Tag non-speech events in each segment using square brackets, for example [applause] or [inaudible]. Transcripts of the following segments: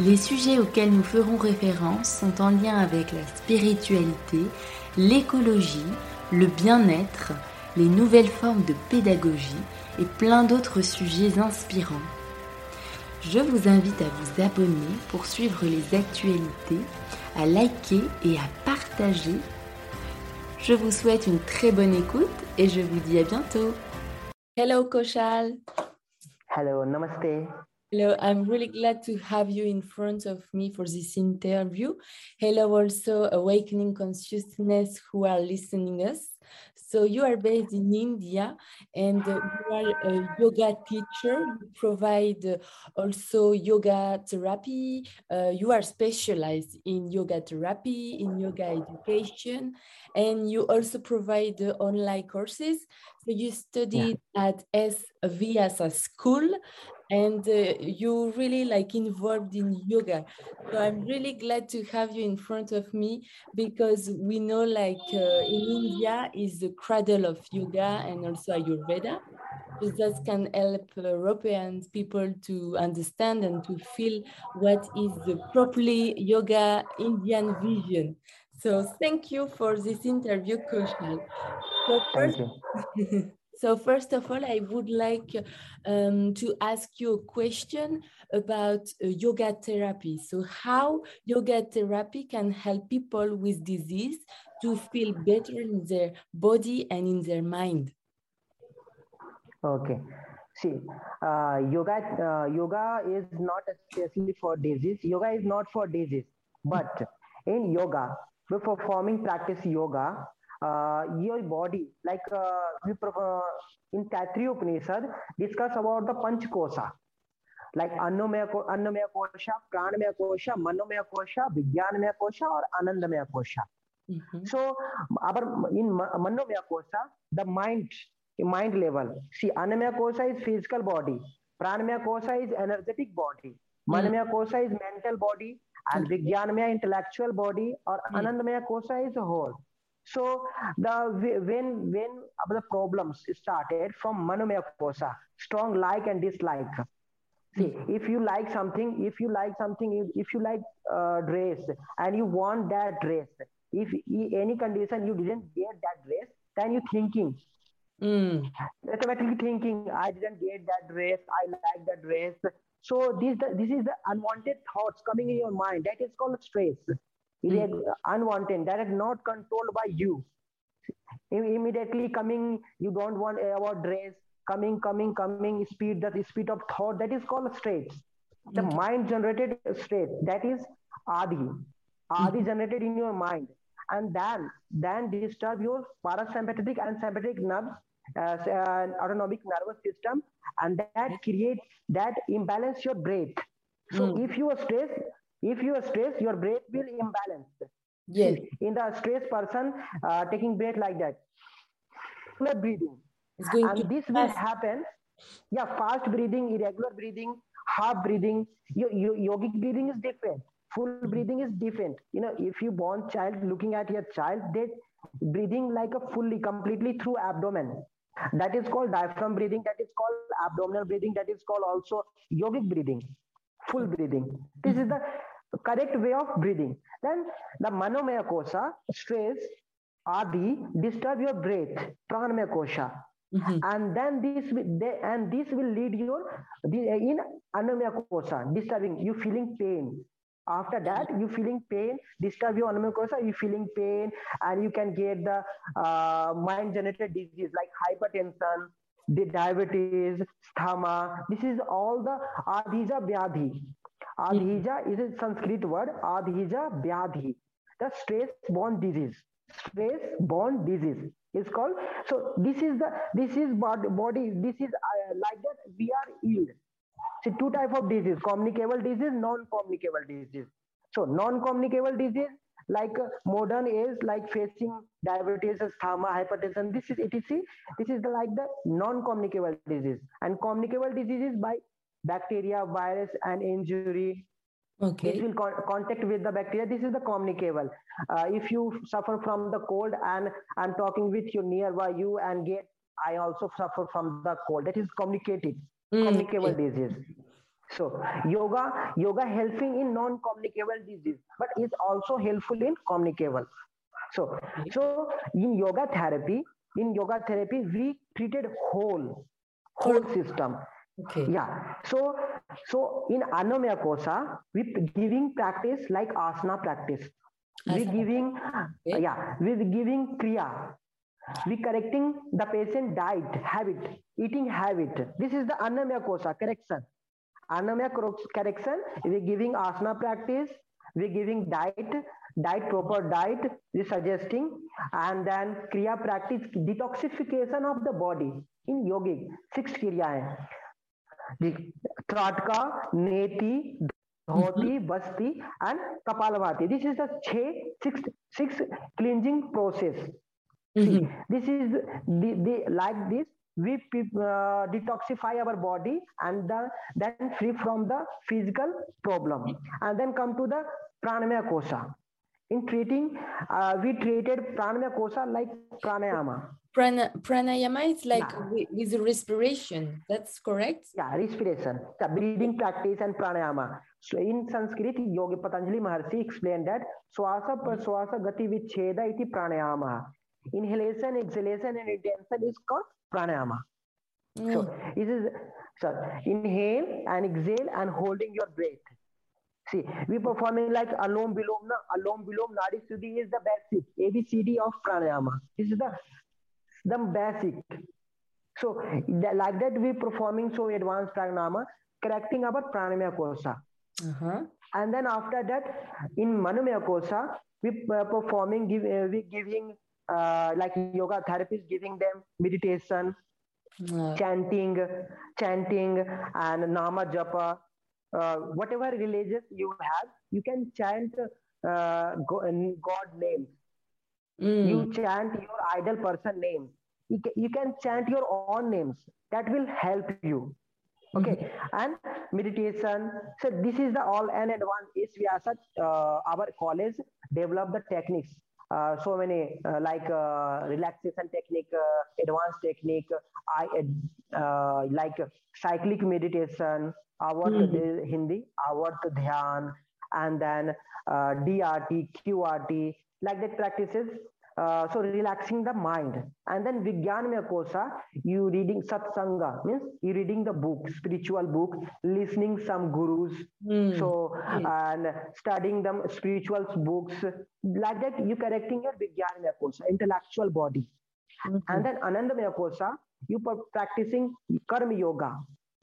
Les sujets auxquels nous ferons référence sont en lien avec la spiritualité, l'écologie, le bien-être, les nouvelles formes de pédagogie et plein d'autres sujets inspirants. Je vous invite à vous abonner pour suivre les actualités, à liker et à partager. Je vous souhaite une très bonne écoute et je vous dis à bientôt. Hello Koshal. Hello, namaste. Hello, I'm really glad to have you in front of me for this interview. Hello, also Awakening Consciousness who are listening us. So you are based in India and uh, you are a yoga teacher. You provide uh, also yoga therapy. Uh, you are specialized in yoga therapy, in yoga education, and you also provide online courses. So you studied yeah. at S Vyasa School and uh, you really like involved in yoga. So i'm really glad to have you in front of me because we know like uh, in india is the cradle of yoga and also ayurveda. So that can help european people to understand and to feel what is the properly yoga indian vision. So thank you for this interview Kaushal. So first, [laughs] So first of all, I would like um, to ask you a question about uh, yoga therapy. So how yoga therapy can help people with disease to feel better in their body and in their mind? Okay. See, uh, yoga uh, yoga is not especially for disease. Yoga is not for disease, but in yoga, we're performing practice yoga uh, your body, like uh, we uh, in Taittiriya Upanishad, discuss about the Panch Kosa, like Annomaya, Annamaya Kosha, Pranamaya Kosha, Manomaya Kosha, Vijnanamaya Kosha, or Anandamaya Kosha. Mm-hmm. So, our in Manomaya Kosha, the mind, mind level. See, Annamaya Kosha is physical body, Pranamaya Kosha is energetic body, Manomaya mm-hmm. Kosha is mental body, and Vijnanamaya intellectual body, or mm-hmm. Anandamaya Kosha is whole. So the when when the problems started from manomaya kosa, strong like and dislike. See, if you like something, if you like something, if you like uh, dress and you want that dress, if any condition you didn't get that dress, then you thinking, mm. automatically thinking, I didn't get that dress, I like that dress. So this this is the unwanted thoughts coming in your mind. That is called stress mm. unwanted that is not controlled by you immediately coming you don't want our dress coming coming coming speed that speed of thought that is called state the mm. mind generated state that is adi adi mm. generated in your mind and then then disturb your parasympathetic and sympathetic nerves uh, uh, autonomic nervous system and that create that imbalance your breath so mm. if you are stressed if you are stressed, your breath will imbalance. Yes. In the stressed person, uh, taking breath like that, irregular breathing. and this will happen. Yeah, fast breathing, irregular breathing, half breathing. Your, your yogic breathing is different. Full breathing is different. You know, if you born child looking at your child, they breathing like a fully, completely through abdomen. That is called diaphragm breathing. That is called abdominal breathing. That is called also yogic breathing full breathing. This is the correct way of breathing. Then the manomaya kosha, stress, adi, disturb your breath, pranamaya kosha. Mm-hmm. And then this will, they, and this will lead your in anamaya kosha, disturbing you feeling pain. After that, you feeling pain, disturb your anamaya kosha, you feeling pain, and you can get the uh, mind generated disease like hypertension, the diabetes, sthama. This is all the adhija vyadhi. Adhija is a Sanskrit word. Adhija vyadhi. The stress-borne disease. Stress-borne disease is called. So this is the this is body. this is uh, like that. We are ill. see two type of disease communicable disease non-communicable disease so non-communicable disease like uh, modern is like facing diabetes asthma hypertension this is etc this is the, like the non-communicable disease. And communicable diseases by bacteria virus and injury. Okay. this will con- contact with the bacteria. This is the communicable. Uh, if you suffer from the cold and i'm talking with you nearby you and get i also suffer from the cold. That is communicated Mm, communicable disease so yoga yoga helping in non-communicable disease but is also helpful in communicable. So so in yoga therapy in yoga therapy we treated whole whole system. Okay. yeah. So so in anamaya kosa we giving practice like asana practice. We giving Okay. yeah we giving kriya. We correcting the patient diet habit eating habit. This is the anamaya kosa correction Anamya correction, we giving asana practice, we giving diet, diet, proper diet, we suggesting, and then Kriya practice, detoxification of the body in yogic, six Kriya hai. the Tratka, Neti, dhoti basti and kapalbhati this is the six six cleansing process this is like this the, the like this we uh, detoxify our body and the, then free from the physical problem and then come to the pranamaya kosa in treating uh, we treated pranamaya kosa like pranayama Prana, pranayama is like Yeah. with, with respiration. That's correct. yeah respiration the breathing practice and pranayama so in sanskrit yogi patanjali maharshi explained that swasa praswasa gati vicheda iti pranayama inhalation exhalation and retention is called pranayama. So Mm, this is so inhale and exhale and holding your breath. See we performing like alom bilom na alom bilom nadi shuddhi is the basic abcd of pranayama. This is the the basic. So that, like that we performing so advanced pranayama correcting our pranayama kosa. Uh-huh. and then after that in manomaya kosa we uh, performing give uh, we giving uh, like yoga therapists giving them meditation Uh, chanting chanting and nama japa uh, whatever religious you have you can chant uh, god names mm, you chant your idol person name. You can, you can chant your own names. That will help you. Okay. And meditation. So this is the all and advanced is vyasa uh, our college develop the techniques so many uh, like uh, relaxation technique uh, advanced technique i uh, like cyclic meditation avat Mhm. hindi avat dhyan and then uh, drt qrt like that practices uh, so relaxing the mind. And then vigyanmaya kosa you reading satsanga means you reading the book spiritual book listening some gurus. Mm, so yes. and studying them spiritual books like that you correcting your vigyanmaya kosa intellectual body. Mhm. and then anandamaya kosa you practicing karma yoga.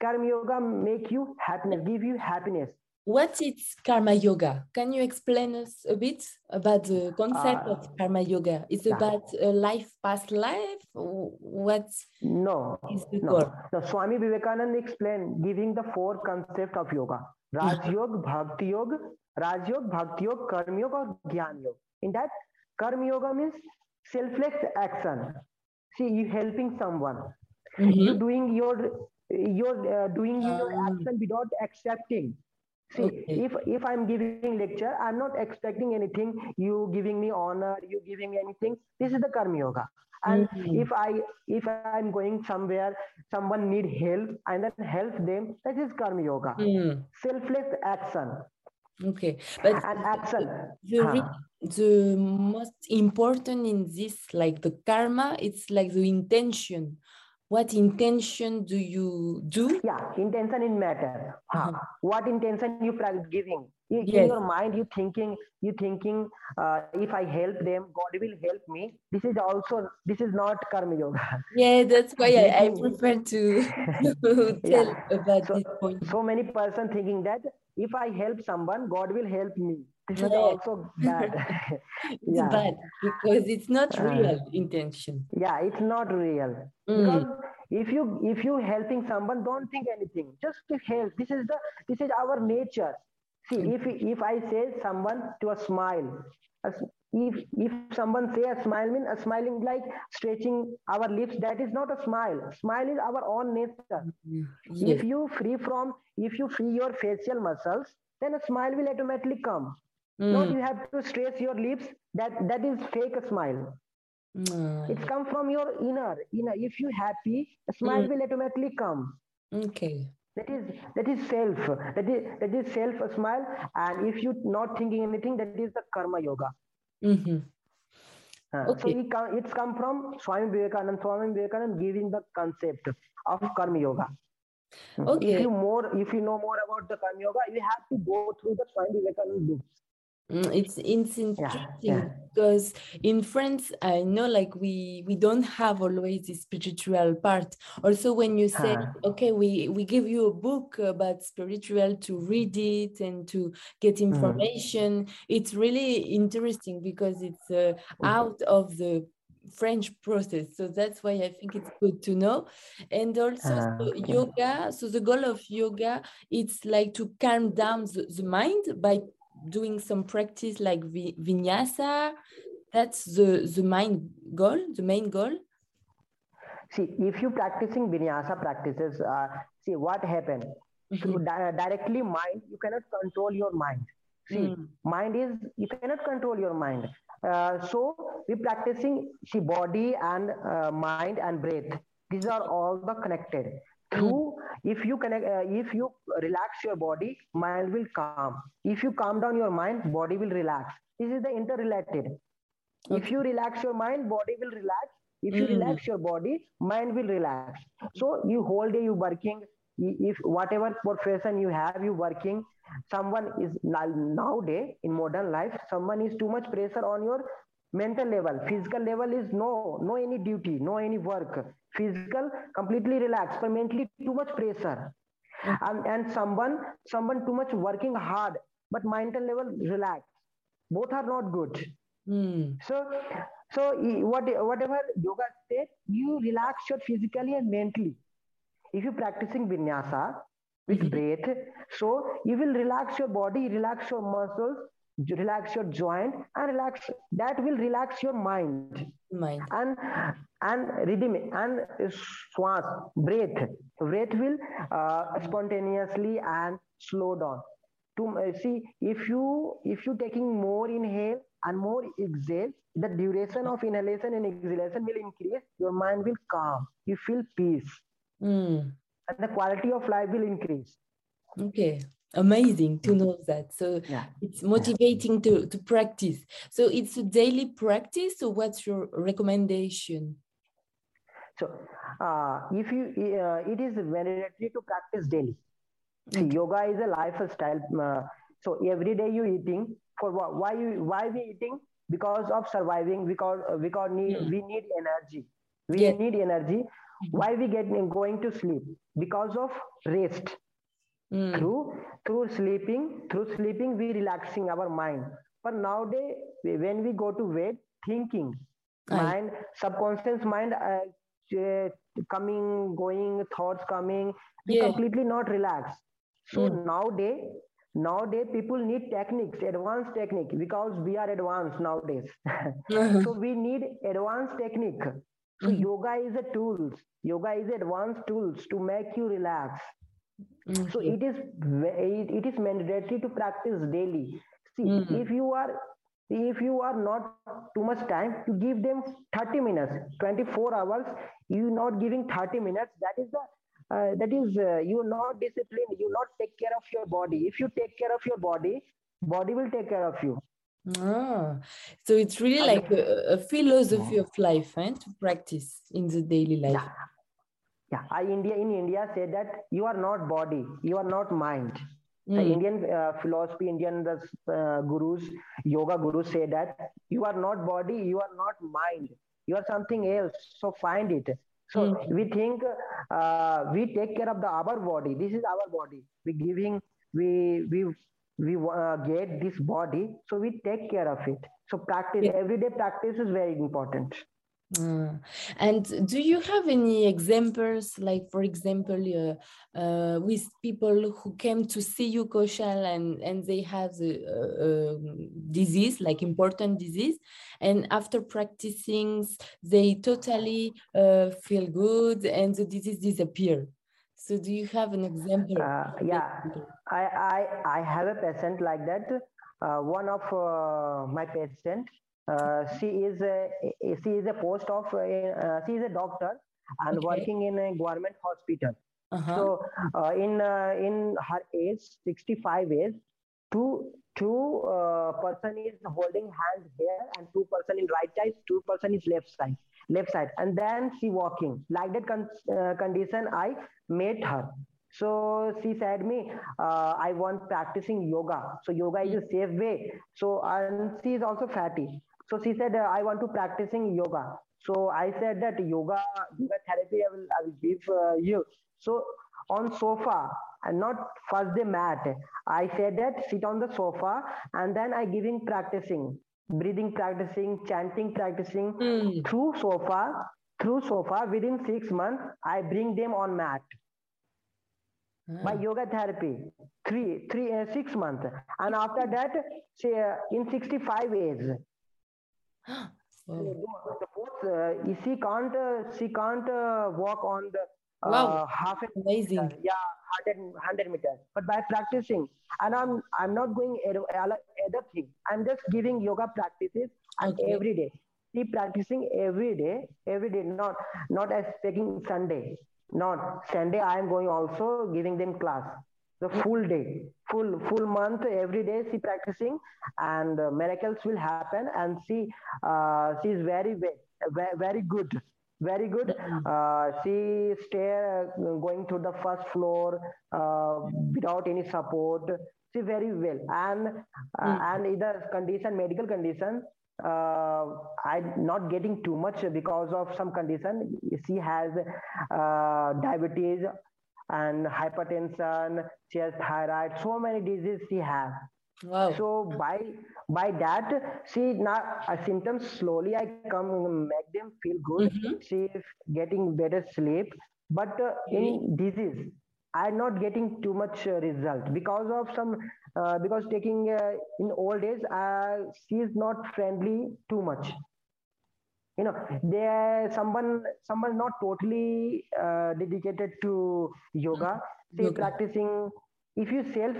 Karma yoga make you happiness give you happiness What is karma yoga? Can you explain us a bit about the concept Uh, of karma yoga? It's yeah. about a life past life. What No, is the no, no. Swami Vivekananda explained giving the four concept of yoga: Raj Yoga, Bhakti Yoga, Raj Yoga, Bhakti Yoga, Karma Yoga, or Gyan Yoga. In that, Karma Yoga means selfless action. See, you helping someone. Mhm. You doing your you're uh, doing your Um, action without accepting. See, Okay. if if I'm giving lecture, I'm not expecting anything. You giving me honor, you giving me anything. This is the karma yoga. And Mm. if I if I'm going somewhere, someone need help, and then help them. That is karma yoga. Mm, Selfless action Okay, but and action. the, Huh. re- the most important in this, like the karma, it's like the intention. What intention do you do? Yeah, intention in matter. Huh. Uh-huh. What intention you are giving? In, Yes. your mind, you thinking, you thinking, uh, if I help them, God will help me. This is also this is not karma yoga. Yeah, that's why I, I prefer to, [laughs] [laughs] tell about So- this point. So many person thinking that if I help someone, God will help me. This is also bad. [laughs] [laughs] It's yeah. bad because it's not Uh, real intention. yeah, it's not real. Mm, because if you if you helping someone don't think anything. Just help. This is the this is our nature. See if if i say someone to a smile if if someone say a smile mean a smiling like stretching our lips that is not a smile. Smile is our own nature. Yes. if you free from if you free your facial muscles then a smile will automatically come mm. not you have to stretch your lips. That that is fake smile. Mm. it's come from your inner inner. If you happy a smile mm. will automatically come. Okay. That is that is self. That is that is self smile. And if you not thinking anything that is the karma yoga. Mm-hmm. uh, okay. so it, it's come from swami vivekanand swami vivekanand giving the concept of karma yoga. Okay if you more if you know more about the karma yoga you have to go through the swami vivekanand books it's it's interesting yeah, yeah. because in France I know like we we don't have always the spiritual part. Also, when you say huh. okay, we we give you a book about spiritual to read it and to get mm. information, mm. it's really interesting because it's uh, out of the French process. So that's why I think it's good to know. And also uh, so yoga. So the goal of yoga, it's like to calm down the, the mind by doing some practice like vinyasa. That's the the main goal the main goal. See if you practicing vinyasa practices uh, see what happened mm -hmm. di directly mind you cannot control your mind. See mm. mind is you cannot control your mind. Uh, so we practicing see body and uh, mind and breath. These are all the connected through if you connect uh, if you relax your body mind will calm. If you calm down your mind body will relax. This is the interrelated. Okay. if you relax your mind body will relax. If you mm. relax your body mind will relax. So you whole day you working if whatever profession you have you working someone is now nowadays in modern life someone is too much pressure on your mental level physical level is no no any duty no any work. Physical completely relaxed but mentally too much pressure. And, and someone someone too much working hard but mental level relaxed. Both are not good. Mm. so so what whatever yoga state you relax your physically and mentally. If you're practicing vinyasa with mm-hmm. breath so you will relax your body relax your muscles relax your joint and relax that will relax your mind. Mind. And and rhythm and swans breath. Breath will uh, spontaneously and slow down. To uh, see if you if you taking more inhale and more exhale the duration of inhalation and exhalation will increase. Your mind will calm. You feel peace. Mm. and the quality of life will increase. Okay amazing to know that so yeah. it's motivating yeah. to, to practice so it's a daily practice so what's your recommendation so uh, if you uh, it is mandatory to practice daily See, okay. yoga is a lifestyle uh, so every day you eating for what why you why we eating because of surviving because uh, because need, mm. we need energy we yeah. need energy mm-hmm. why we get going to sleep because of rest Mm. Through through sleeping, through sleeping, we relaxing our mind. But nowadays, when we go to bed, thinking, Aye. mind, subconscious mind, uh, coming, going, thoughts coming, we yeah. completely not relaxed. So mm. nowadays, nowadays people need techniques, advanced technique, because we are advanced nowadays. [laughs] so we need advanced technique. So mm. yoga is a tools. Yoga is advanced tools to make you relax. Mm-hmm. So it is it is mandatory to practice daily. See, mm-hmm. if you are if you are not too much time to give them 30 minutes 24 hours you not giving 30 minutes that is the uh, that is uh, you not disciplined you not take care of your body if you take care of your body body will take care of you ah, so it's really like a, a philosophy of life eh, to practice in the daily life yeah yeah. I india in india say that you are not body you are not mind. Mm. the hmm. indian uh, philosophy indian the, uh, gurus yoga gurus say that you are not body you are not mind. You are something else. So find it. So mm. we think uh, we take care of the our body. This is our body. We giving we we we uh, get this body. So we take care of it. So practice yeah. everyday practice is very important Uh, and do you have any examples, like for example, uh, uh, with people who came to see you, Kaushal, and, and they have the uh, disease, like important disease, and after practicing, they totally uh, feel good and the disease disappear? So do you have an example? Uh, yeah, I, I, I have a patient like that. one of my patients, uh, she is a she is a post of uh, she is a doctor and okay. working in a government hospital. Uh-huh. So uh, in uh, in her age, 65 age, two two uh, person is holding hand here and two person in right side, two person is left side, left side, and then she walking like that con- uh, condition. I met her. So she said me, uh, I want practicing yoga. So yoga is a safe way. So and she is also fatty. So she said, uh, I want to practicing yoga. So I said that yoga, yoga therapy I will, I will give uh, you. So on sofa and not first the mat. I said that sit on the sofa and then I giving practicing, breathing practicing, chanting practicing mm. through sofa, through sofa within six months, I bring them on mat. Mm. By yoga therapy, three, three, uh, six months, and after that, say uh, in 65 [gasps] days, Suppose uh, she can't uh, she can't uh, walk on the uh, wow. half a amazing. meter, yeah 100, 100 meters but by practicing and i'm i'm not going other thing. I'm just giving yoga practices and okay. every day. Keep practicing every day every day not not as taking sunday. Not sunday i am going also giving them class the full day full full month every day she practicing and uh, miracles will happen and she uh, she is very very, very good very good uh, she stay uh, going to the first floor uh, without any support she very well and mm. and either condition medical condition uh, I'm not getting too much because of some condition. She has uh, diabetes and hypertension she has thyroid so many diseases she has wow. so by by that she now uh, symptoms slowly i come make them feel good. Mm-hmm. she is getting better sleep. But uh, in disease i'm not getting too much uh, result because of some uh, because taking uh, in old age uh, she is not friendly too much you know there someone someone not totally uh, dedicated to yoga. Say yoga. practicing if you self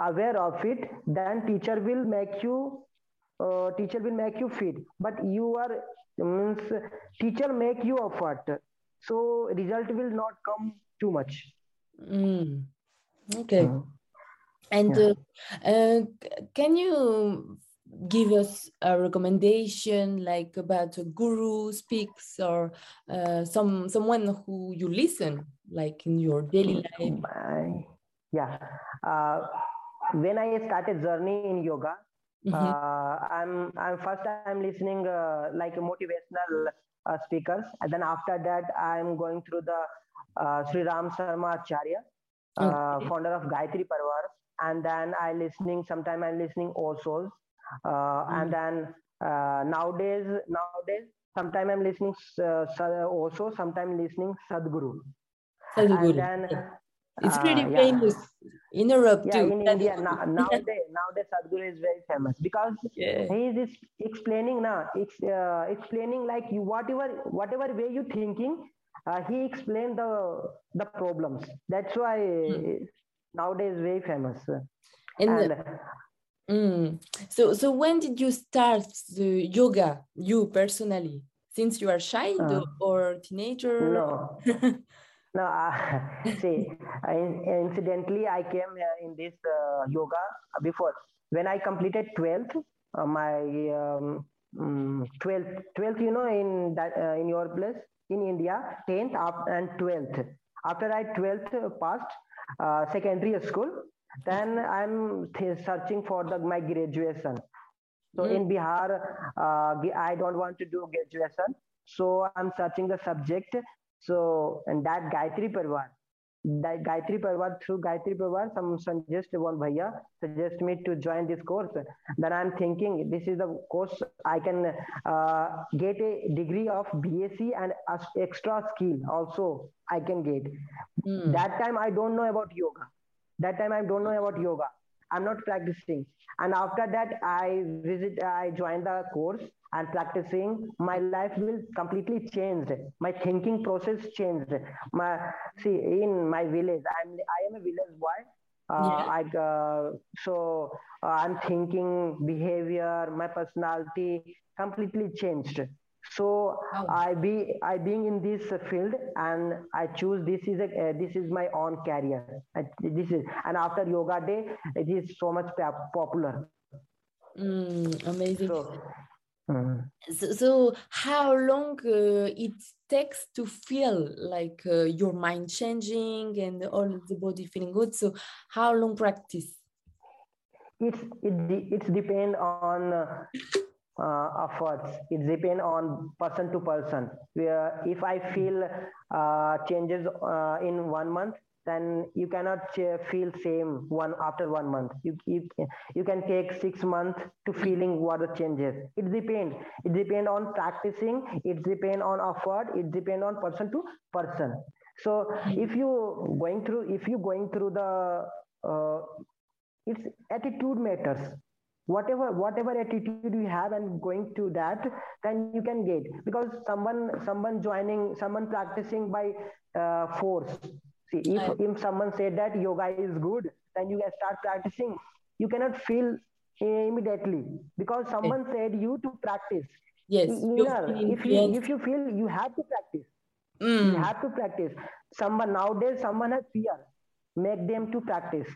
aware of it then teacher will make you uh, teacher will make you fit. But you are means teacher make you effort. So result will not come too much. Mm. okay. And yeah. uh, uh, can you give us a recommendation like about a guru speaks or uh, some someone who you listen like in your daily life. yeah. Uh, when i started journey in yoga mm -hmm. uh, i'm i'm first i'm listening uh, like motivational uh, speakers. And then after that i'm going through the uh, sri ram sharma acharya okay. founder of gayatri parivar and then i listening sometime i'm listening also uh, and hmm. then uh, nowadays nowadays sometimes i'm listening uh, also sometimes listening sadhguru sadhguru and then it's pretty uh, famous yeah. in Europe yeah, too. in India now, [laughs] nowadays, nowadays Sadhguru is very famous because yeah. he is explaining now, uh, explaining like you whatever whatever way you thinking, uh, he explained the the problems. That's why hmm. nowadays very famous. In and, the, Mm. So, so when did you start the yoga, you personally? Since you are child uh, or teenager? No, [laughs] no. Uh, [laughs] see, I, incidentally, I came in this uh, yoga before when I completed twelfth. Uh, my um, 12th, mm, 12th, you know, in that uh, in your place in India, 10th up and 12th. After I 12th passed uh, secondary school, then i'm th- searching for the my graduation so mm. in bihar uh, i don't want to do graduation so i'm searching the subject so and that gayatri parivar that Gayatri Parivar through Gayatri Parivar, some suggest one bhaiya suggest me to join this course. Then I'm thinking this is the course I can uh, get a degree of BSc and extra skill also I can get. Mm. That time I don't know about yoga. That time I don't know about yoga. I'm not practicing. And after that, I visit, I joined the course and practicing. My life will completely changed. My thinking process changed. My see in my village, I'm I am a village boy. Uh, yeah. I uh, so uh, I'm thinking behavior, my personality completely changed so oh. i be i being in this field and i choose this is a uh, this is my own career this is and after yoga day it is so much popular mm, amazing so, mm. so, so, how long uh, it takes to feel like uh, your mind changing and all the body feeling good so how long practice it's it it's depend on uh, efforts. It depends on person to person. Where if I feel uh, changes uh, in one month, then you cannot feel same one after one month. You, you you can take six months to feeling what the changes. It depends. It depends on practicing. It depends on effort. It depends on person to person. So if you going through if you going through the uh, it's attitude matters whatever whatever attitude you have and going to that then you can get because someone someone joining someone practicing by uh, force. See if, if someone said that yoga is good then you can start practicing. You cannot feel immediately. Because someone said you to practice. Yes if you if you feel you have to practice. Mm. you have to practice. Someone nowadays someone has fear. Make them to practice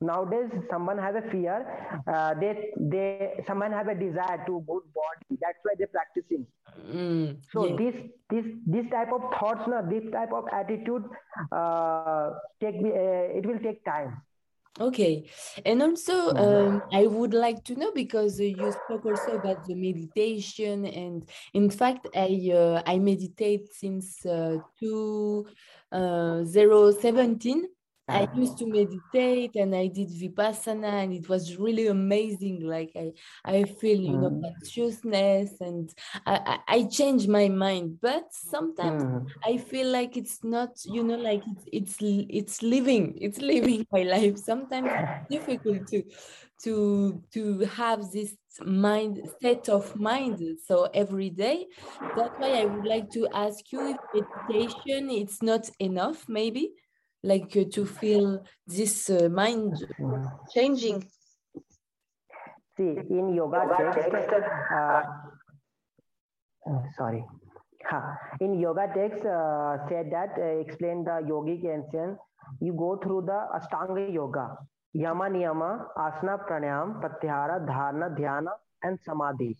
nowadays someone has a fear uh, they they someone have a desire to good body. That's why they're practicing. Mm, so yeah. this this this type of thoughts now this type of attitude uh, take uh, it will take time. Okay. And also um, i would like to know because uh, you spoke also about the meditation and in fact i uh, i meditate since uh, 2017 I used to meditate and I did vipassana and it was really amazing. Like I, I feel, you know, mm. consciousness and I, I, I change my mind. But sometimes mm. I feel like it's not, you know, like it's it's it's living, it's living my life. Sometimes it's [laughs] difficult to to to have this mind state of mind so every day that's why i would like to ask you if meditation it's not enough maybe like uh, to feel this uh, mind changing. See in yoga text uh, uh, sorry. In yoga text uh, said that uh, explain the yogic ancient. You go through the ashtanga yoga. Yama niyama asana pranayam pratyahara dharana dhyana and samadhi.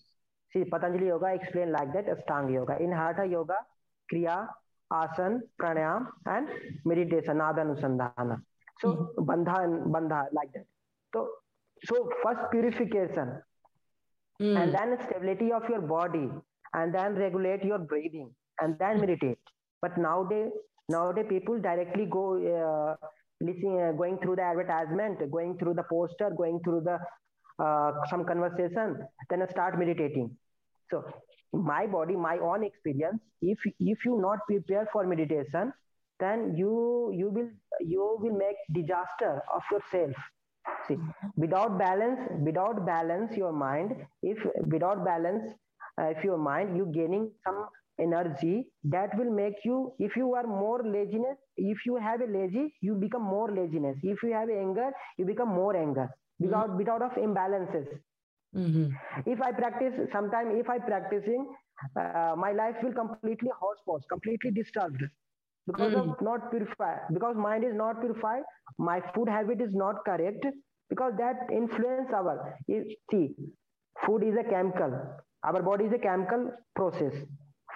See patanjali yoga explain like that ashtanga yoga. In hatha yoga kriya asan, pranayam, and meditation, nusandhana. So mm-hmm. bandha and bandha like that. So so first purification, mm. and then stability of your body, and then regulate your breathing, and then meditate. But nowadays, nowadays people directly go uh, listening, uh, going through the advertisement, going through the poster, going through the uh, some conversation, then start meditating. So my body my own experience if if you not prepare for meditation then you you will you will make disaster of yourself. See without balance without balance your mind if without balance uh, if your mind you gaining some energy that will make you if you are more laziness if you have a lazy you become more laziness. If you have anger you become more anger. Without mm-hmm. without of imbalances Mm-hmm. If I practice, sometime if I practicing, uh, my life will completely horse completely disturbed because mm. of not purified. Because mind is not purified, my food habit is not correct. Because that influence our see, food is a chemical. Our body is a chemical process.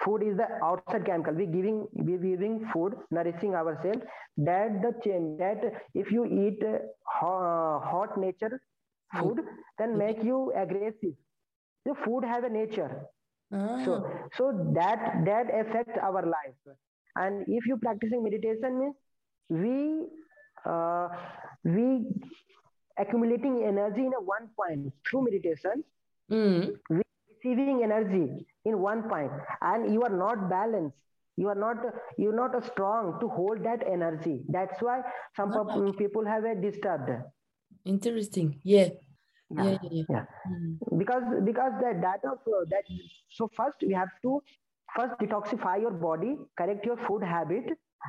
Food is the outside chemical. We giving we giving food, nourishing ourselves. That the change that if you eat uh, hot nature food then make you aggressive the food has a nature ah. so so that that affects our life and if you practicing meditation means we uh, we accumulating energy in a one point through meditation Mm. we receiving energy in one point and you are not balanced you are not you're not strong to hold that energy that's why some Ah. people have a disturbed Interesting. Yeah. Yeah. yeah, Yeah. yeah. yeah. Mm. because because that that of uh, that so first we have to first detoxify your body correct your food habit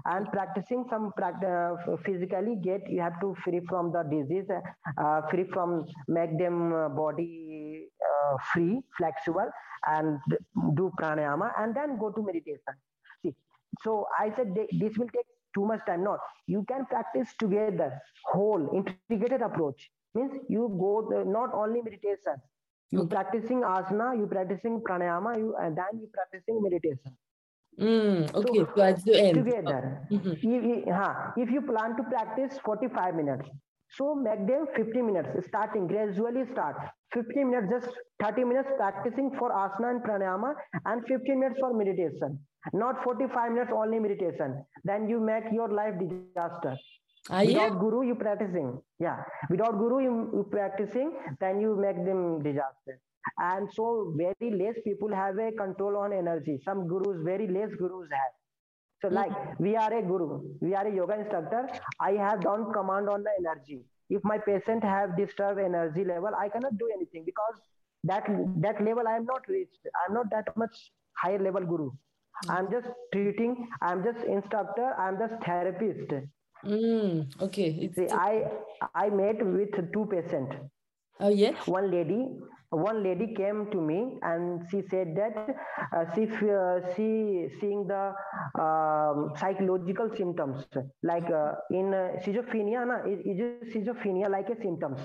and practicing some practice uh, physically get you have to free from the disease uh, free from make them uh, body uh, free flexible and do pranayama and then go to meditation see so i said th- this will take too much time no you can practice together whole integrated approach means you go the, not only meditation you Okay. practicing asana you practicing pranayama you and then you practicing meditation Mm. Okay. So at the end. together Mhm. if, if- if you plan to practice 45 minutes so make them 50 minutes starting gradually start 50 minutes just 30 minutes practicing for asana and pranayama and 15 minutes for meditation not 45 minutes only meditation then you make your life disaster Ah, without guru you practicing. Yeah. Without guru you, you practicing then you make them disaster. And so very less people have a control on energy. Some gurus very less gurus have. So like we are a guru. We are a yoga instructor. I have done command on the energy. If my patient have disturbed energy level i cannot do anything because that that level i am not reached. I'm not that much higher level guru. I'm just treating i'm just instructor i'm just therapist Mm. Okay. It's See, I I met with two patients. oh yeah. One lady, one lady came to me and she said that uh, she uh, she seeing the um, psychological symptoms like uh, in uh, schizophrenia. Na, is, is schizophrenia like a symptoms?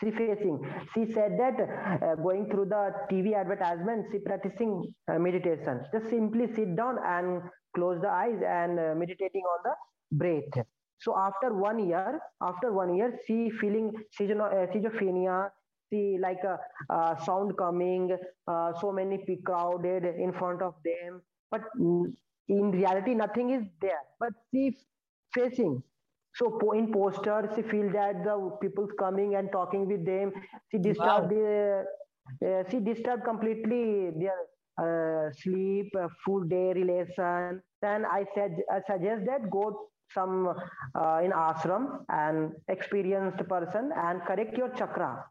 She facing. She said that uh, going through the TV advertisement, she practicing uh, meditation. Just simply sit down and close the eyes and uh, meditating on the breath. So after one year, after one year, she feeling schizo- uh, schizophrenia, see like a, uh sound coming, uh, so many people crowded in front of them, but mm, in reality nothing is there. But she facing. So in poster, she feel that the people's coming and talking with them. She disturb the, uh, she disturb completely their uh, sleep, uh, full day relation. Then I said, I suggest that go some uh, in ashram and experienced person and correct your chakra.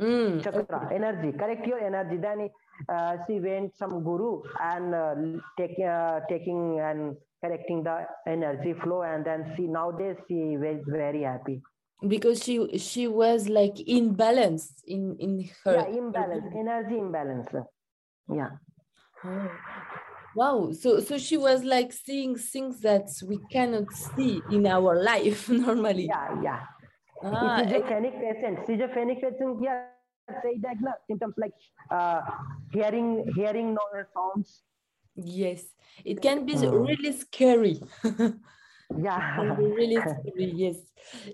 Mm. chakra energy. Correct your energy. Then uh, she went some guru and uh, take, uh, taking and correcting the energy flow and then she nowadays she was very happy. Because she she was like imbalanced in in her. yeah imbalance energy imbalance. Yeah. Oh. Wow. So so she was like seeing things that we cannot see in our life [laughs] normally. yeah yeah Ah, if and- schizophrenic patient schizophrenic patient yeah say that na, symptoms like uh, hearing hearing no sounds yes. It can be Mm. really scary. [laughs] yeah [laughs] [laughs] really scary, yes.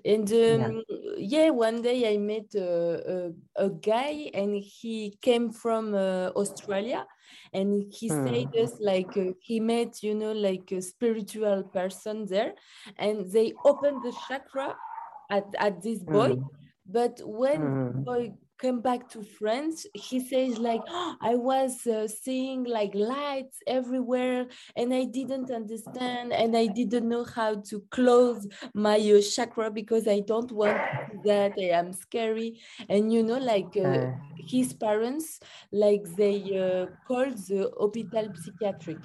And um, yeah. one day I met a, a, a guy and he came from uh, Australia and he said Hmm. us like uh, he met, you know, like a spiritual person there and they opened the chakra at, at this boy. Mm. But when Mm. boy came back to France, he says like, "Oh, I was uh, seeing like lights everywhere and I didn't understand and I didn't know how to close my uh, chakra because I don't want that. I am scary. And you know, like uh, Uh, his parents, like they uh, called the hospital psychiatric.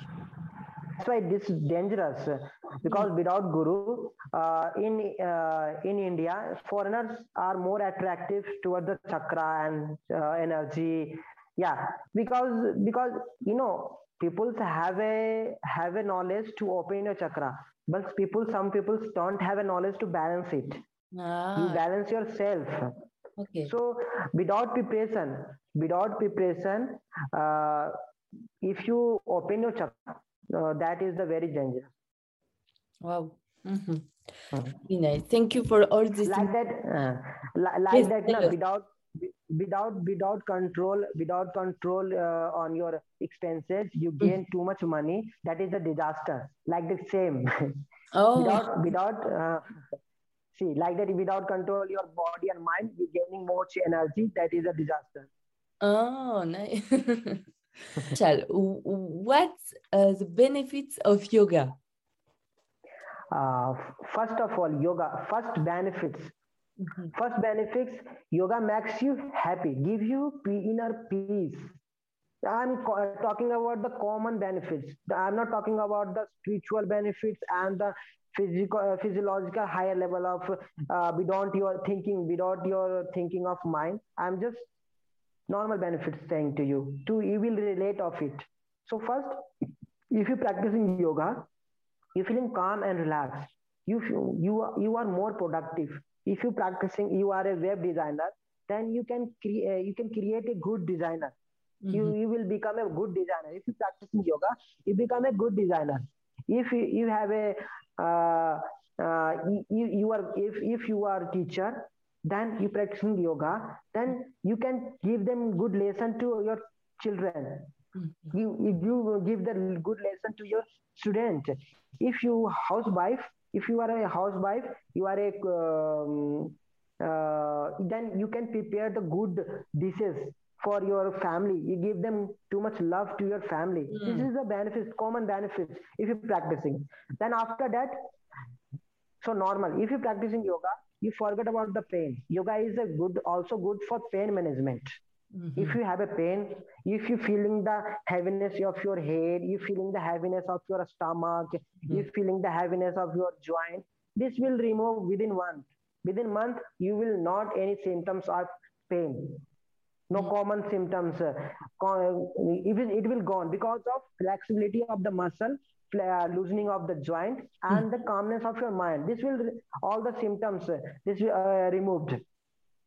That's why this is dangerous uh, because without guru uh, in uh, in india foreigners are more attractive towards the chakra and uh, energy. Yeah because because you know people have a have a knowledge to open your chakra but people some people don't have a knowledge to balance it. You Ah, balance yourself. Okay. so without preparation without preparation uh, if you open your chakra uh, that is the very danger Wow. Mhm. Mhm. Very nice. Thank you for all this. like that uh, like Yes, that no, without without without control without control uh, on your expenses you gain too much money that is a disaster like the same [laughs] Oh. Without, without, uh, see, like that, without control your body and mind, you're gaining more energy. That is a disaster. Oh, nice. [laughs] [laughs] Shal, what's uh, the benefits of yoga? Uh, first of all, yoga, first benefits. Mm-hmm. First benefits, yoga makes you happy, give you inner peace. I'm talking about the common benefits. I'm not talking about the spiritual benefits and the physical, uh, physiological higher level of uh, without your thinking, without your thinking of mind. I'm just normal benefits saying to you. To you will relate of it. So first, if you practicing yoga, you're feeling calm and relaxed. You you are, you are more productive. If you practicing, you are a web designer, then you can create uh, you can create a good designer Mm-hmm. You you will become a good designer. If you practicing yoga, you become a good designer. If you, you have a uh, uh, you, you are if if you are a teacher, then you practicing yoga, then you can give them good lesson to your children. Mm-hmm. You, you give the good lesson to your student. If you housewife, if you are a housewife, you are a um, uh, then you can prepare the good dishes for your family you give them too much love to your family mm. this is the benefits common benefits if you're practicing then after that so normal if you're practicing yoga you forget about the pain. Yoga is a good also good for pain management. Mm-hmm. if you have a pain if you feeling the heaviness of your head you feeling the heaviness of your stomach mm-hmm. you feeling the heaviness of your joint this will remove within one. Within month you will not any symptoms of pain. No common symptoms. It will, it will gone because of flexibility of the muscle loosening of the joint and mm. the calmness of your mind this will all the symptoms this will uh, removed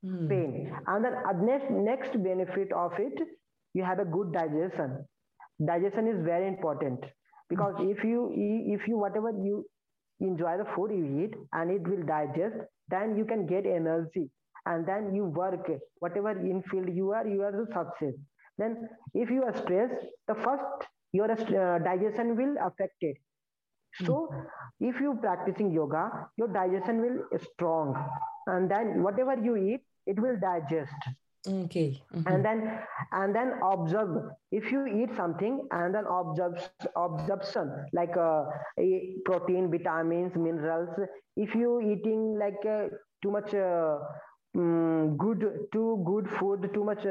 mm. pain and then uh, next next benefit of it you have a good digestion digestion is very important because mm. if you if you whatever you enjoy the food you eat and it will digest then you can get energy and then you work whatever in field you are you are the success then if you are stressed the first your uh, digestion will affected so mm-hmm. if you practicing yoga your digestion will strong. And then whatever you eat it will digest. Okay. Mm-hmm. and then and then observe. If you eat something and then observe absorption like uh, protein vitamins minerals if you eating like uh, too much uh, um, good too good food too much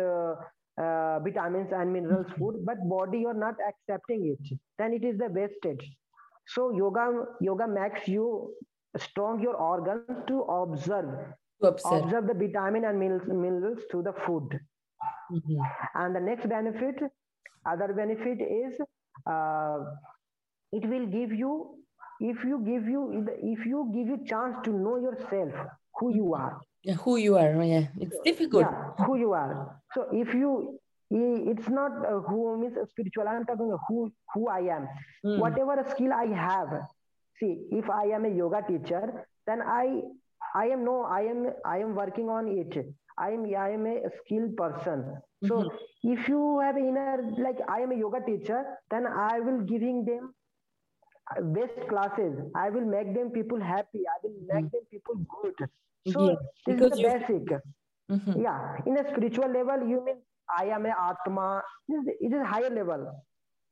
uh, vitamins and minerals mm-hmm. food but body you're not accepting it then it is the wastage so yoga yoga makes you strong your organs to observe to observe. observe the vitamin and minerals, minerals to the food mm-hmm. and the next benefit other benefit is uh, it will give you if you give you if you give you chance to know yourself who you are who you are yeah. It's difficult. yeah, who you are. So if you it's not uh, who means spiritual i'm talking who who i am. Mm. whatever skill i have see if i am a yoga teacher then i i am no i am i am working on it. I am i am a skilled person. So mm-hmm. if you have inner like i am a yoga teacher then i will giving them best classes. I will make them people happy. I will make mm. them people good so yeah, this is the you... basic. Mm-hmm. Yeah. In a spiritual level, you mean I am a Atma. It is higher level.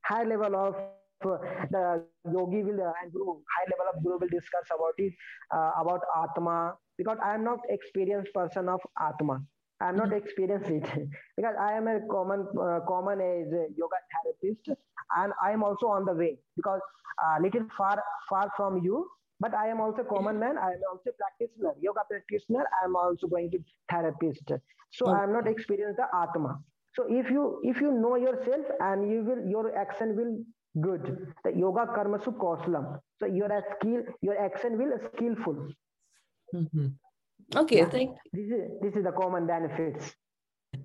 Higher level of uh, the yogi will uh, and guru, high level of guru will discuss about it, uh, about Atma. Because I am not experienced person of Atma. I am not mm-hmm. experienced it [laughs] because I am a common uh, common as a yoga therapist and I am also on the way because a uh, little far far from you but I am also common man. I am also practitioner, yoga practitioner. I am also going to therapist. So okay. I am not experienced the Atma. So if you if you know yourself and you will your action will good. The yoga karma karmasu kaushalam. So your skill, your action will skillful. Mm-hmm. Okay, yeah. thank you. This is this is the common benefits.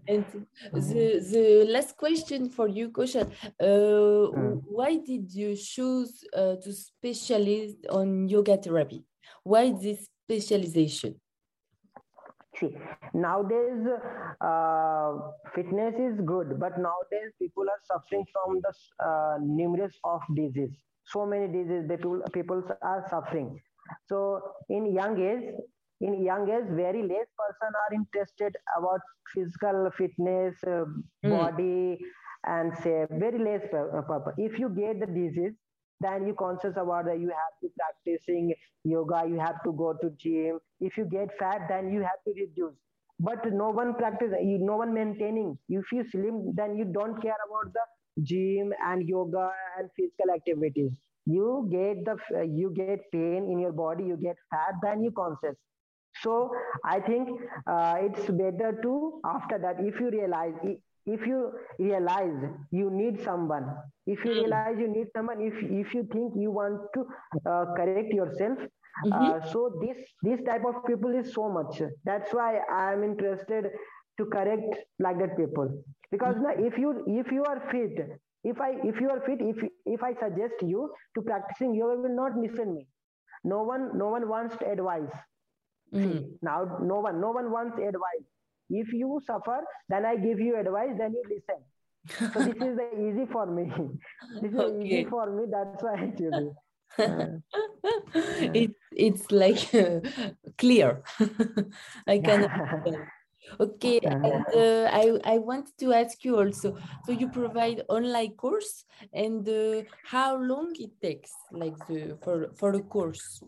And the, the last question for you, Kaushal, uh, mm. why did you choose uh, to specialize on yoga therapy? Why this specialization? See, nowadays uh, fitness is good, but nowadays people are suffering from the uh, numerous of disease. so many diseases people people are suffering so in young age in young age very less person are interested about physical fitness uh, mm. body and say very less purpose if you get the disease then you conscious about that you have to practicing yoga you have to go to gym. If you get fat then you have to reduce. But no one practice no one maintaining. If you slim then you don't care about the gym and yoga and physical activities. You get the you get pain in your body you get fat then you conscious so i think uh, it's better to after that if you realize if you realize you need someone if you hmm. realize you need someone if if you think you want to uh, correct yourself mm-hmm. uh, so this this type of people is so much that's why i am interested to correct like that people because mm-hmm. if you if you are fit if i if you are fit if if i suggest you to practicing yoga will not listen me no one no one wants advice mm. Now no one no one wants advice. If you suffer then i give you advice then you listen. So this is the easy for me. [laughs] This is okay. easy for me that's why you. Uh, [laughs] it, it's like uh, [laughs] clear. I can Okay, and uh, I, I want to ask you also, so you provide online course and uh, how long it takes like the, for, for a course?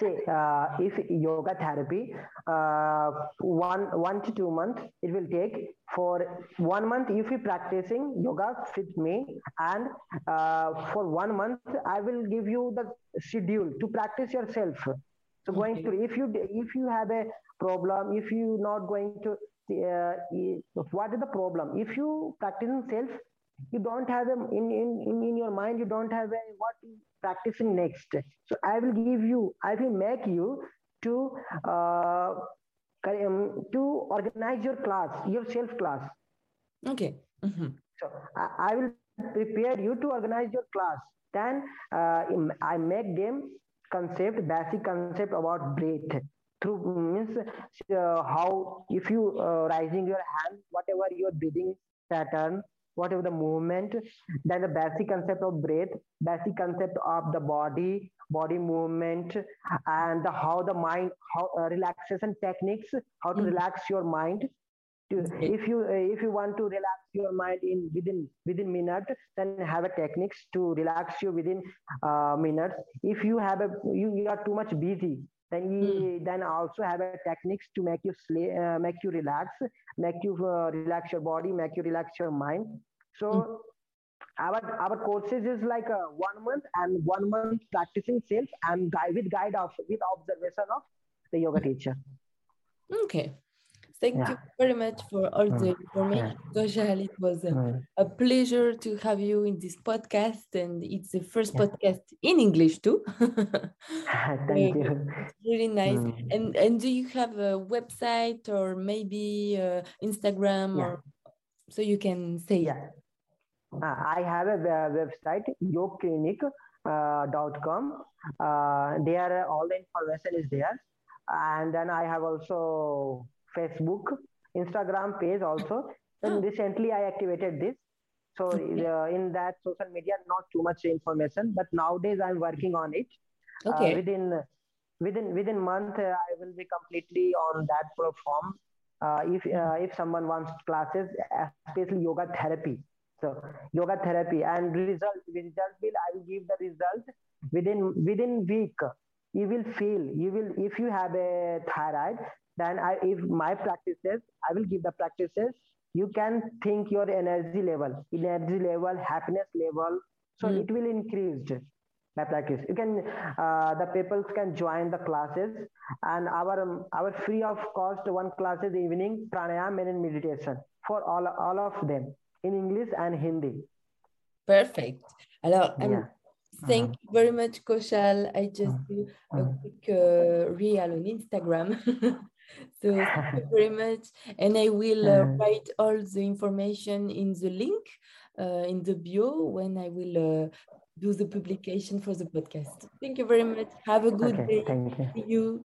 See, uh, if yoga therapy, uh, one, one to two months, it will take for one month, if you practicing yoga with me and uh, for one month, I will give you the schedule to practice yourself. So going okay. to, if you, if you have a problem if you not going to uh, what is the problem if you practicing self you don't have them in, in in your mind you don't have a what practicing next. So i will give you i will make you to uh, um, to organize your class your self class. Okay. Mm-hmm. so I, I, will prepare you to organize your class. Then uh, i make them concept basic concept about breath. Through means uh, how if you uh, raising your hand whatever your breathing pattern whatever the movement then the basic concept of breath basic concept of the body body movement and the, how the mind how uh, relaxation techniques how to mm. relax your mind. To, if you uh, if you want to relax your mind in within within minute then have a techniques to relax you within uh, minutes. If you have a you, you are too much busy then we mm. then also have a techniques to make you slay, uh, make you relax make you uh, relax your body make you relax your mind so mm. our our courses is like a one month and one month practicing self and guide with guide of with observation of the yoga teacher okay Thank yeah. you very much for all the mm. information, Kaushal. It was a, mm. a, pleasure to have you in this podcast, and it's the first yeah. podcast in English too. [laughs] [laughs] Thank you. really nice. Mm. And and do you have a website or maybe uh, Instagram yeah. or so you can say? Yeah, uh, I have a website yogclinic.com. Uh, uh, there, all the information is there, and then I have also Facebook, Instagram page also. And recently I activated this. So uh, in that social media, not too much information, but nowadays I'm working on it. Uh, okay. Uh, within within within month, uh, I will be completely on that platform. Uh, if uh, if someone wants classes, especially yoga therapy, so yoga therapy and result result will I will give the result within within week. You will feel you will if you have a thyroid, then I, if my practices, I will give the practices. You can think your energy level, energy level, happiness level. So mm. it will increase by practice. You can, uh, the people can join the classes and our, um, our free of cost one class is evening pranayam and meditation for all, all of them in English and Hindi. Perfect. Alors, yeah. Thank you very much, Kaushal. I just uh-huh. do a quick uh, reel on Instagram. [laughs] [laughs] so thank you very [laughs] much. And I will uh, write all the information in the link uh, in the bio when I will uh, do the publication for the podcast. Thank you very much. Have a good okay, day. Thank you. See you.